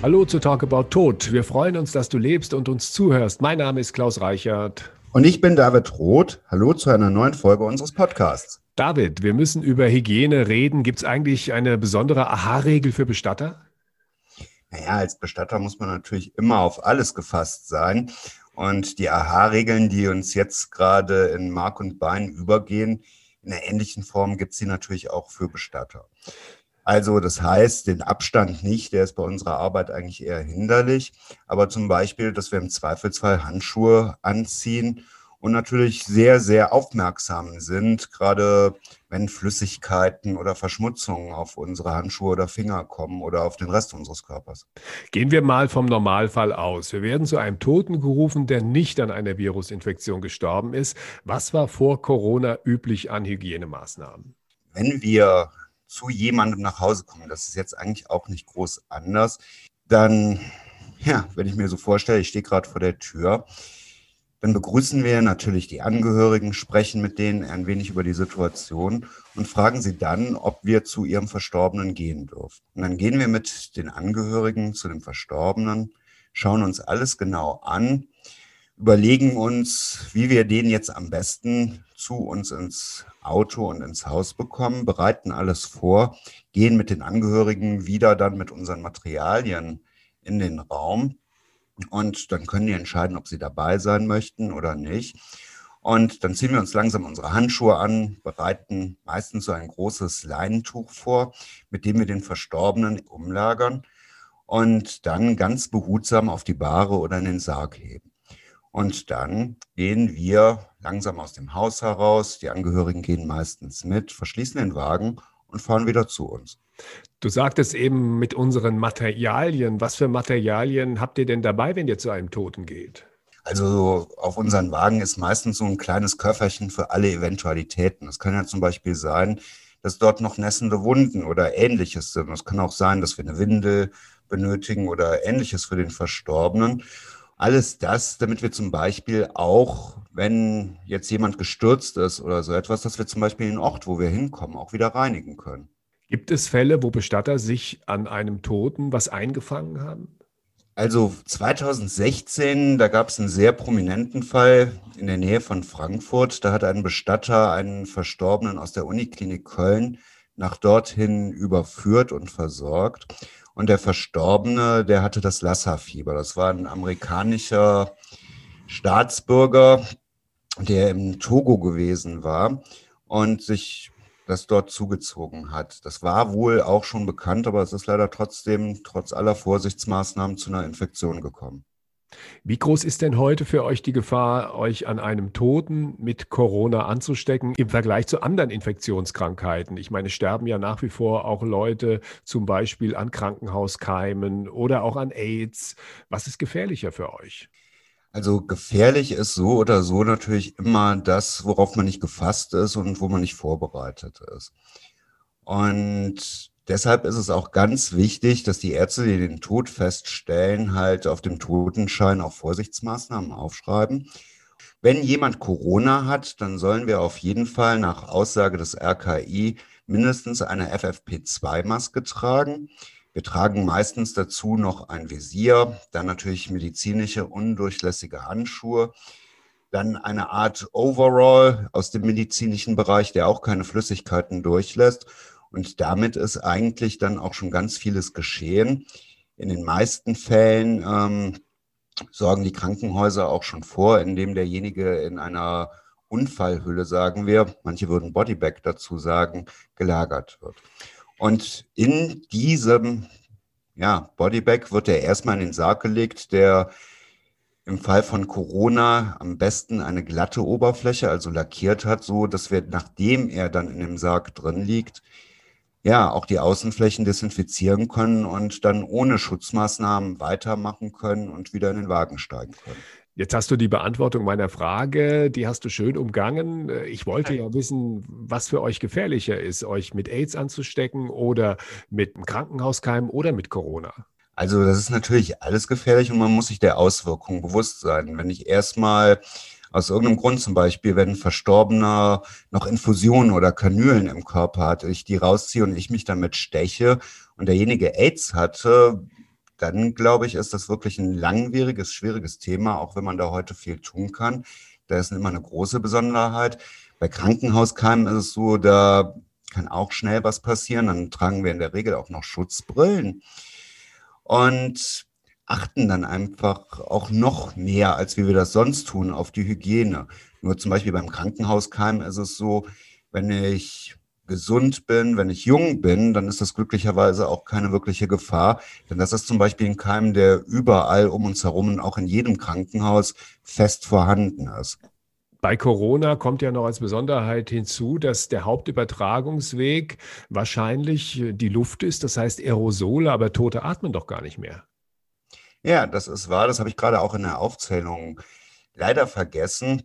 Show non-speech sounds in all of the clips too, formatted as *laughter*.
Hallo zu Talk About Tod. Wir freuen uns, dass du lebst und uns zuhörst. Mein Name ist Klaus Reichert. Und ich bin David Roth. Hallo zu einer neuen Folge unseres Podcasts. David, wir müssen über Hygiene reden. Gibt es eigentlich eine besondere Aha-Regel für Bestatter? Naja, als Bestatter muss man natürlich immer auf alles gefasst sein. Und die Aha-Regeln, die uns jetzt gerade in Mark und Bein übergehen, in einer ähnlichen Form gibt es sie natürlich auch für Bestatter. Also das heißt, den Abstand nicht, der ist bei unserer Arbeit eigentlich eher hinderlich. Aber zum Beispiel, dass wir im Zweifelsfall Handschuhe anziehen und natürlich sehr, sehr aufmerksam sind, gerade wenn Flüssigkeiten oder Verschmutzungen auf unsere Handschuhe oder Finger kommen oder auf den Rest unseres Körpers. Gehen wir mal vom Normalfall aus. Wir werden zu einem Toten gerufen, der nicht an einer Virusinfektion gestorben ist. Was war vor Corona üblich an Hygienemaßnahmen? Wenn wir zu jemandem nach Hause kommen, das ist jetzt eigentlich auch nicht groß anders, dann, ja, wenn ich mir so vorstelle, ich stehe gerade vor der Tür, dann begrüßen wir natürlich die Angehörigen, sprechen mit denen ein wenig über die Situation und fragen sie dann, ob wir zu ihrem Verstorbenen gehen dürfen. Und dann gehen wir mit den Angehörigen zu dem Verstorbenen, schauen uns alles genau an, überlegen uns, wie wir den jetzt am besten zu uns ins Auto und ins Haus bekommen, bereiten alles vor, gehen mit den Angehörigen wieder dann mit unseren Materialien in den Raum und dann können die entscheiden, ob sie dabei sein möchten oder nicht. Und dann ziehen wir uns langsam unsere Handschuhe an, bereiten meistens so ein großes Leinentuch vor, mit dem wir den Verstorbenen umlagern und dann ganz behutsam auf die Bahre oder in den Sarg heben. Und dann gehen wir langsam aus dem Haus heraus. Die Angehörigen gehen meistens mit, verschließen den Wagen und fahren wieder zu uns. Du sagtest eben mit unseren Materialien. Was für Materialien habt ihr denn dabei, wenn ihr zu einem Toten geht? Also auf unseren Wagen ist meistens so ein kleines Köfferchen für alle Eventualitäten. Es kann ja zum Beispiel sein, dass dort noch nässende Wunden oder ähnliches sind. Es kann auch sein, dass wir eine Windel benötigen oder ähnliches für den Verstorbenen. Alles das, damit wir zum Beispiel auch, wenn jetzt jemand gestürzt ist oder so etwas, dass wir zum Beispiel den Ort, wo wir hinkommen, auch wieder reinigen können. Gibt es Fälle, wo Bestatter sich an einem Toten was eingefangen haben? Also 2016, da gab es einen sehr prominenten Fall in der Nähe von Frankfurt. Da hat ein Bestatter einen Verstorbenen aus der Uniklinik Köln nach dorthin überführt und versorgt. Und der Verstorbene, der hatte das Lassa-Fieber. Das war ein amerikanischer Staatsbürger, der im Togo gewesen war und sich das dort zugezogen hat. Das war wohl auch schon bekannt, aber es ist leider trotzdem, trotz aller Vorsichtsmaßnahmen, zu einer Infektion gekommen. Wie groß ist denn heute für euch die Gefahr, euch an einem Toten mit Corona anzustecken im Vergleich zu anderen Infektionskrankheiten? Ich meine, sterben ja nach wie vor auch Leute zum Beispiel an Krankenhauskeimen oder auch an AIDS. Was ist gefährlicher für euch? Also gefährlich ist so oder so natürlich immer das, worauf man nicht gefasst ist und wo man nicht vorbereitet ist. Und Deshalb ist es auch ganz wichtig, dass die Ärzte, die den Tod feststellen, halt auf dem Totenschein auch Vorsichtsmaßnahmen aufschreiben. Wenn jemand Corona hat, dann sollen wir auf jeden Fall nach Aussage des RKI mindestens eine FFP2-Maske tragen. Wir tragen meistens dazu noch ein Visier, dann natürlich medizinische undurchlässige Handschuhe, dann eine Art Overall aus dem medizinischen Bereich, der auch keine Flüssigkeiten durchlässt und damit ist eigentlich dann auch schon ganz vieles geschehen. In den meisten Fällen ähm, sorgen die Krankenhäuser auch schon vor, indem derjenige in einer Unfallhülle, sagen wir, manche würden Bodybag dazu sagen, gelagert wird. Und in diesem ja, Bodybag wird er erstmal in den Sarg gelegt, der im Fall von Corona am besten eine glatte Oberfläche, also lackiert hat, so dass wir, nachdem er dann in dem Sarg drin liegt, ja, auch die Außenflächen desinfizieren können und dann ohne Schutzmaßnahmen weitermachen können und wieder in den Wagen steigen können. Jetzt hast du die Beantwortung meiner Frage, die hast du schön umgangen. Ich wollte ja wissen, was für euch gefährlicher ist, euch mit AIDS anzustecken oder mit einem Krankenhauskeim oder mit Corona. Also das ist natürlich alles gefährlich und man muss sich der Auswirkungen bewusst sein. Wenn ich erstmal aus irgendeinem Grund zum Beispiel, wenn ein Verstorbener noch Infusionen oder Kanülen im Körper hat, ich die rausziehe und ich mich damit steche und derjenige AIDS hatte, dann glaube ich, ist das wirklich ein langwieriges, schwieriges Thema, auch wenn man da heute viel tun kann. Da ist immer eine große Besonderheit. Bei Krankenhauskeimen ist es so, da kann auch schnell was passieren. Dann tragen wir in der Regel auch noch Schutzbrillen und achten dann einfach auch noch mehr, als wie wir das sonst tun, auf die Hygiene. Nur zum Beispiel beim Krankenhauskeim ist es so, wenn ich gesund bin, wenn ich jung bin, dann ist das glücklicherweise auch keine wirkliche Gefahr. Denn das ist zum Beispiel ein Keim, der überall um uns herum und auch in jedem Krankenhaus fest vorhanden ist. Bei Corona kommt ja noch als Besonderheit hinzu, dass der Hauptübertragungsweg wahrscheinlich die Luft ist, das heißt Aerosole, aber Tote atmen doch gar nicht mehr. Ja, das ist wahr, das habe ich gerade auch in der Aufzählung leider vergessen.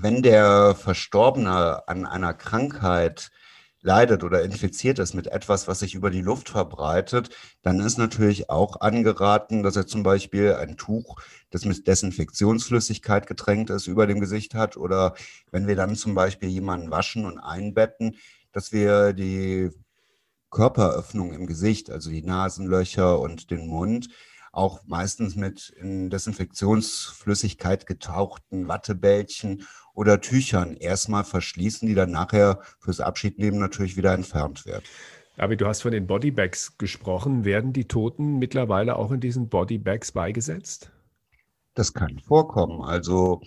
Wenn der Verstorbene an einer Krankheit leidet oder infiziert ist mit etwas, was sich über die Luft verbreitet, dann ist natürlich auch angeraten, dass er zum Beispiel ein Tuch, das mit Desinfektionsflüssigkeit getränkt ist, über dem Gesicht hat. Oder wenn wir dann zum Beispiel jemanden waschen und einbetten, dass wir die Körperöffnung im Gesicht, also die Nasenlöcher und den Mund, auch meistens mit in Desinfektionsflüssigkeit getauchten Wattebällchen oder Tüchern erstmal verschließen, die dann nachher fürs Abschiednehmen natürlich wieder entfernt werden. Aber du hast von den Bodybags gesprochen. Werden die Toten mittlerweile auch in diesen Bodybags beigesetzt? Das kann vorkommen. Also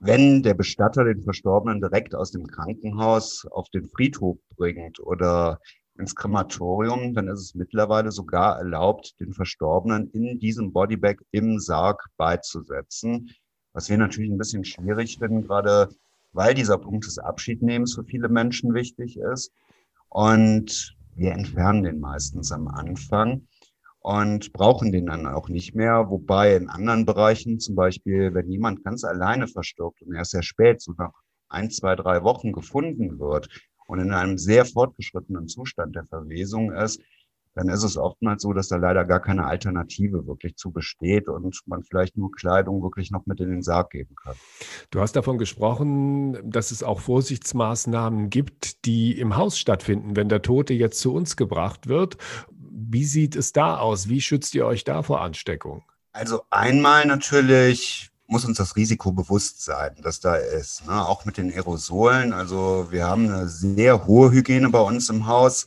wenn der Bestatter den Verstorbenen direkt aus dem Krankenhaus auf den Friedhof bringt oder ins Krematorium, dann ist es mittlerweile sogar erlaubt, den Verstorbenen in diesem Bodybag im Sarg beizusetzen. Was wir natürlich ein bisschen schwierig finden, gerade weil dieser Punkt des Abschiednehmens für viele Menschen wichtig ist. Und wir entfernen den meistens am Anfang und brauchen den dann auch nicht mehr. Wobei in anderen Bereichen, zum Beispiel, wenn jemand ganz alleine verstirbt und erst sehr spät, so nach ein, zwei, drei Wochen gefunden wird, und in einem sehr fortgeschrittenen Zustand der Verwesung ist, dann ist es oftmals so, dass da leider gar keine Alternative wirklich zu besteht und man vielleicht nur Kleidung wirklich noch mit in den Sarg geben kann. Du hast davon gesprochen, dass es auch Vorsichtsmaßnahmen gibt, die im Haus stattfinden, wenn der Tote jetzt zu uns gebracht wird. Wie sieht es da aus? Wie schützt ihr euch da vor Ansteckung? Also einmal natürlich muss uns das Risiko bewusst sein, dass da ist. Ne? Auch mit den Aerosolen. Also wir haben eine sehr hohe Hygiene bei uns im Haus.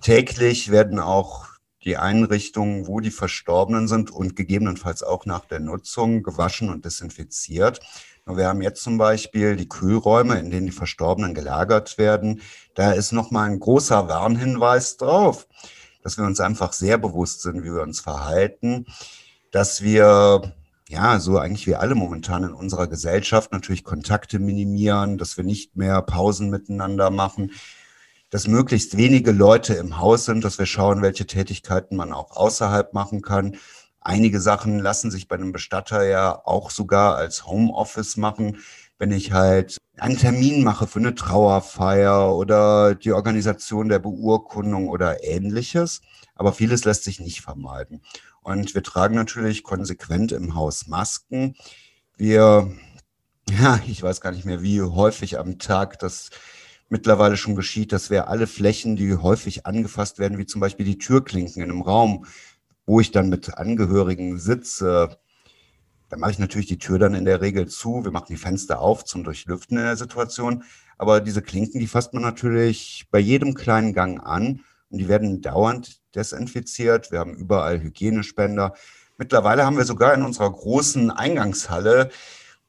Täglich werden auch die Einrichtungen, wo die Verstorbenen sind und gegebenenfalls auch nach der Nutzung gewaschen und desinfiziert. Wir haben jetzt zum Beispiel die Kühlräume, in denen die Verstorbenen gelagert werden. Da ist nochmal ein großer Warnhinweis drauf, dass wir uns einfach sehr bewusst sind, wie wir uns verhalten, dass wir ja, so eigentlich wie alle momentan in unserer Gesellschaft natürlich Kontakte minimieren, dass wir nicht mehr Pausen miteinander machen, dass möglichst wenige Leute im Haus sind, dass wir schauen, welche Tätigkeiten man auch außerhalb machen kann. Einige Sachen lassen sich bei einem Bestatter ja auch sogar als Homeoffice machen. Wenn ich halt einen Termin mache für eine Trauerfeier oder die Organisation der Beurkundung oder ähnliches. Aber vieles lässt sich nicht vermeiden. Und wir tragen natürlich konsequent im Haus Masken. Wir, *laughs* ja, ich weiß gar nicht mehr, wie häufig am Tag das mittlerweile schon geschieht, dass wir alle Flächen, die häufig angefasst werden, wie zum Beispiel die Türklinken in einem Raum, wo ich dann mit Angehörigen sitze, da mache ich natürlich die Tür dann in der Regel zu. Wir machen die Fenster auf zum Durchlüften in der Situation. Aber diese Klinken, die fasst man natürlich bei jedem kleinen Gang an und die werden dauernd desinfiziert. Wir haben überall Hygienespender. Mittlerweile haben wir sogar in unserer großen Eingangshalle,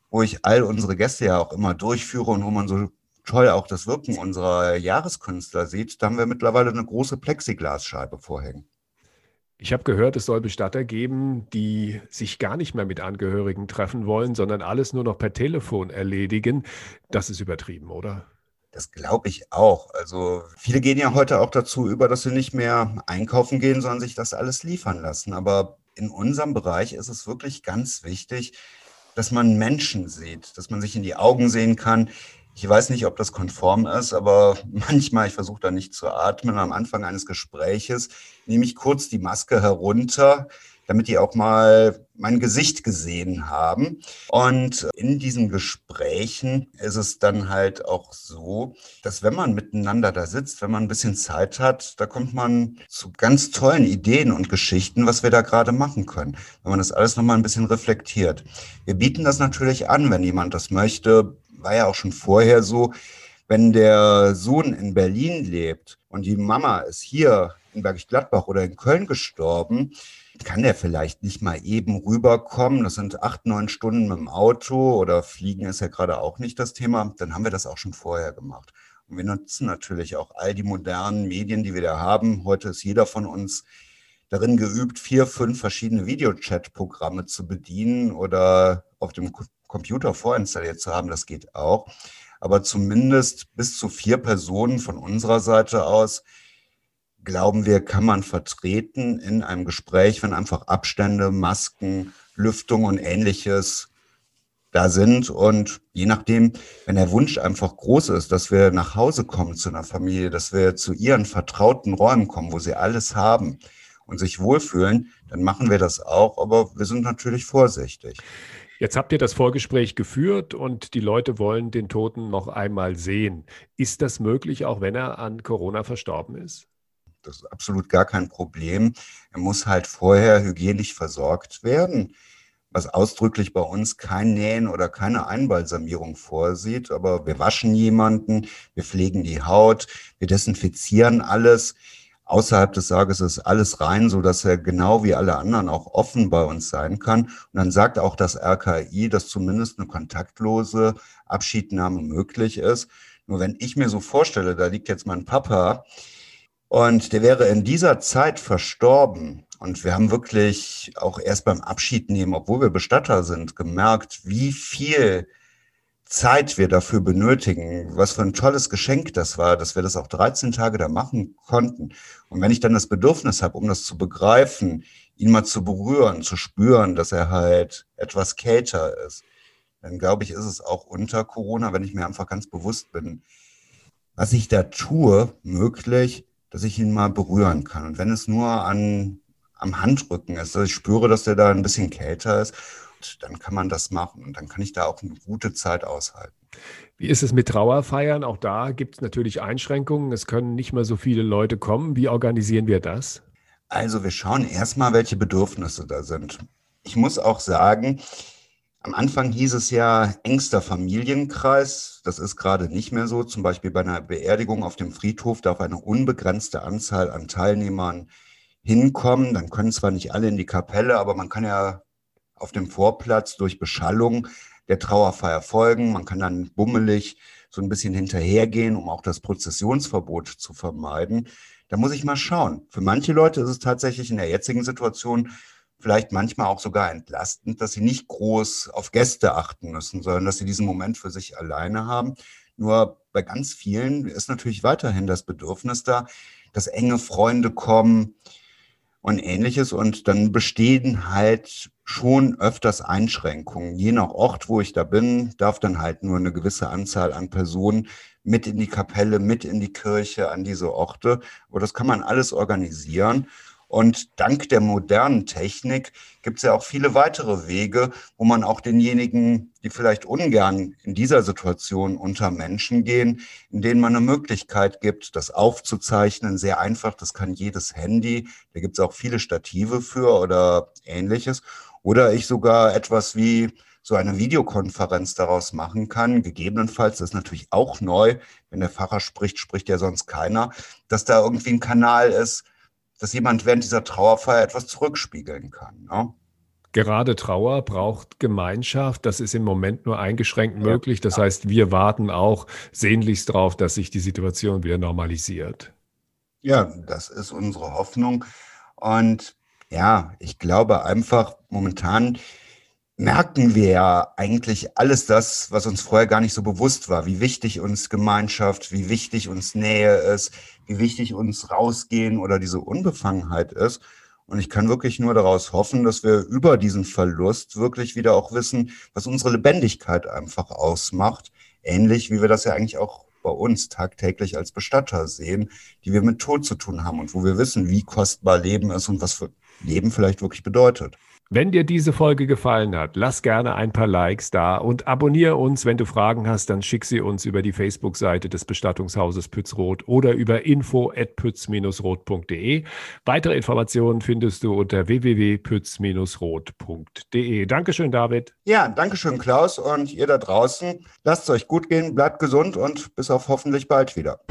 wo ich all unsere Gäste ja auch immer durchführe und wo man so toll auch das Wirken unserer Jahreskünstler sieht, da haben wir mittlerweile eine große Plexiglasscheibe vorhängen. Ich habe gehört, es soll Bestatter geben, die sich gar nicht mehr mit Angehörigen treffen wollen, sondern alles nur noch per Telefon erledigen. Das ist übertrieben, oder? Das glaube ich auch. Also viele gehen ja heute auch dazu über, dass sie nicht mehr einkaufen gehen, sondern sich das alles liefern lassen. Aber in unserem Bereich ist es wirklich ganz wichtig, dass man Menschen sieht, dass man sich in die Augen sehen kann. Ich weiß nicht, ob das konform ist, aber *laughs* manchmal, ich versuche da nicht zu atmen. Am Anfang eines Gespräches nehme ich kurz die Maske herunter, damit die auch mal mein Gesicht gesehen haben. Und in diesen Gesprächen ist es dann halt auch so, dass wenn man miteinander da sitzt, wenn man ein bisschen Zeit hat, da kommt man zu ganz tollen Ideen und Geschichten, was wir da gerade machen können, wenn man das alles nochmal ein bisschen reflektiert. Wir bieten das natürlich an, wenn jemand das möchte. War ja auch schon vorher so, wenn der Sohn in Berlin lebt und die Mama ist hier in Bergisch Gladbach oder in Köln gestorben, kann der vielleicht nicht mal eben rüberkommen. Das sind acht, neun Stunden mit dem Auto oder Fliegen ist ja gerade auch nicht das Thema. Dann haben wir das auch schon vorher gemacht. Und wir nutzen natürlich auch all die modernen Medien, die wir da haben. Heute ist jeder von uns darin geübt, vier, fünf verschiedene Videochat-Programme zu bedienen oder auf dem Computer vorinstalliert zu haben. Das geht auch. Aber zumindest bis zu vier Personen von unserer Seite aus glauben wir, kann man vertreten in einem Gespräch, wenn einfach Abstände, Masken, Lüftung und ähnliches da sind. Und je nachdem, wenn der Wunsch einfach groß ist, dass wir nach Hause kommen zu einer Familie, dass wir zu ihren vertrauten Räumen kommen, wo sie alles haben und sich wohlfühlen, dann machen wir das auch. Aber wir sind natürlich vorsichtig. Jetzt habt ihr das Vorgespräch geführt und die Leute wollen den Toten noch einmal sehen. Ist das möglich, auch wenn er an Corona verstorben ist? Das ist absolut gar kein Problem. Er muss halt vorher hygienisch versorgt werden, was ausdrücklich bei uns kein Nähen oder keine Einbalsamierung vorsieht. Aber wir waschen jemanden, wir pflegen die Haut, wir desinfizieren alles. Außerhalb des Sarges ist alles rein, so dass er genau wie alle anderen auch offen bei uns sein kann. Und dann sagt auch das RKI, dass zumindest eine kontaktlose Abschiednahme möglich ist. Nur wenn ich mir so vorstelle, da liegt jetzt mein Papa, und der wäre in dieser Zeit verstorben. Und wir haben wirklich auch erst beim Abschied nehmen, obwohl wir Bestatter sind, gemerkt, wie viel Zeit wir dafür benötigen. Was für ein tolles Geschenk das war, dass wir das auch 13 Tage da machen konnten. Und wenn ich dann das Bedürfnis habe, um das zu begreifen, ihn mal zu berühren, zu spüren, dass er halt etwas kälter ist, dann glaube ich, ist es auch unter Corona, wenn ich mir einfach ganz bewusst bin, was ich da tue, möglich, dass ich ihn mal berühren kann. Und wenn es nur an, am Handrücken ist, dass ich spüre, dass der da ein bisschen kälter ist, dann kann man das machen. Und dann kann ich da auch eine gute Zeit aushalten. Wie ist es mit Trauerfeiern? Auch da gibt es natürlich Einschränkungen. Es können nicht mehr so viele Leute kommen. Wie organisieren wir das? Also wir schauen erstmal, welche Bedürfnisse da sind. Ich muss auch sagen, am Anfang hieß es ja engster Familienkreis. Das ist gerade nicht mehr so. Zum Beispiel bei einer Beerdigung auf dem Friedhof darf eine unbegrenzte Anzahl an Teilnehmern hinkommen. Dann können zwar nicht alle in die Kapelle, aber man kann ja auf dem Vorplatz durch Beschallung der Trauerfeier folgen. Man kann dann bummelig so ein bisschen hinterhergehen, um auch das Prozessionsverbot zu vermeiden. Da muss ich mal schauen. Für manche Leute ist es tatsächlich in der jetzigen Situation vielleicht manchmal auch sogar entlastend, dass sie nicht groß auf Gäste achten müssen, sondern dass sie diesen Moment für sich alleine haben. Nur bei ganz vielen ist natürlich weiterhin das Bedürfnis da, dass enge Freunde kommen und ähnliches. Und dann bestehen halt schon öfters Einschränkungen. Je nach Ort, wo ich da bin, darf dann halt nur eine gewisse Anzahl an Personen mit in die Kapelle, mit in die Kirche, an diese Orte. Aber das kann man alles organisieren. Und dank der modernen Technik gibt es ja auch viele weitere Wege, wo man auch denjenigen, die vielleicht ungern in dieser Situation unter Menschen gehen, in denen man eine Möglichkeit gibt, das aufzuzeichnen. Sehr einfach, das kann jedes Handy. Da gibt es auch viele Stative für oder ähnliches. Oder ich sogar etwas wie so eine Videokonferenz daraus machen kann. Gegebenenfalls, das ist natürlich auch neu, wenn der Pfarrer spricht, spricht ja sonst keiner, dass da irgendwie ein Kanal ist, dass jemand während dieser Trauerfeier etwas zurückspiegeln kann. Ne? Gerade Trauer braucht Gemeinschaft. Das ist im Moment nur eingeschränkt möglich. Das heißt, wir warten auch sehnlichst darauf, dass sich die Situation wieder normalisiert. Ja, das ist unsere Hoffnung. Und ja, ich glaube einfach momentan merken wir ja eigentlich alles das, was uns vorher gar nicht so bewusst war, wie wichtig uns Gemeinschaft, wie wichtig uns Nähe ist, wie wichtig uns rausgehen oder diese Unbefangenheit ist. Und ich kann wirklich nur daraus hoffen, dass wir über diesen Verlust wirklich wieder auch wissen, was unsere Lebendigkeit einfach ausmacht. Ähnlich wie wir das ja eigentlich auch bei uns tagtäglich als Bestatter sehen, die wir mit Tod zu tun haben und wo wir wissen, wie kostbar Leben ist und was für Leben vielleicht wirklich bedeutet. Wenn dir diese Folge gefallen hat, lass gerne ein paar Likes da und abonniere uns. Wenn du Fragen hast, dann schick sie uns über die Facebook-Seite des Bestattungshauses Pützroth oder über info@pütz-roth.de. Weitere Informationen findest du unter www.pütz-roth.de. Dankeschön, David. Ja, Dankeschön, Klaus und ihr da draußen. Lasst es euch gut gehen, bleibt gesund und bis auf hoffentlich bald wieder.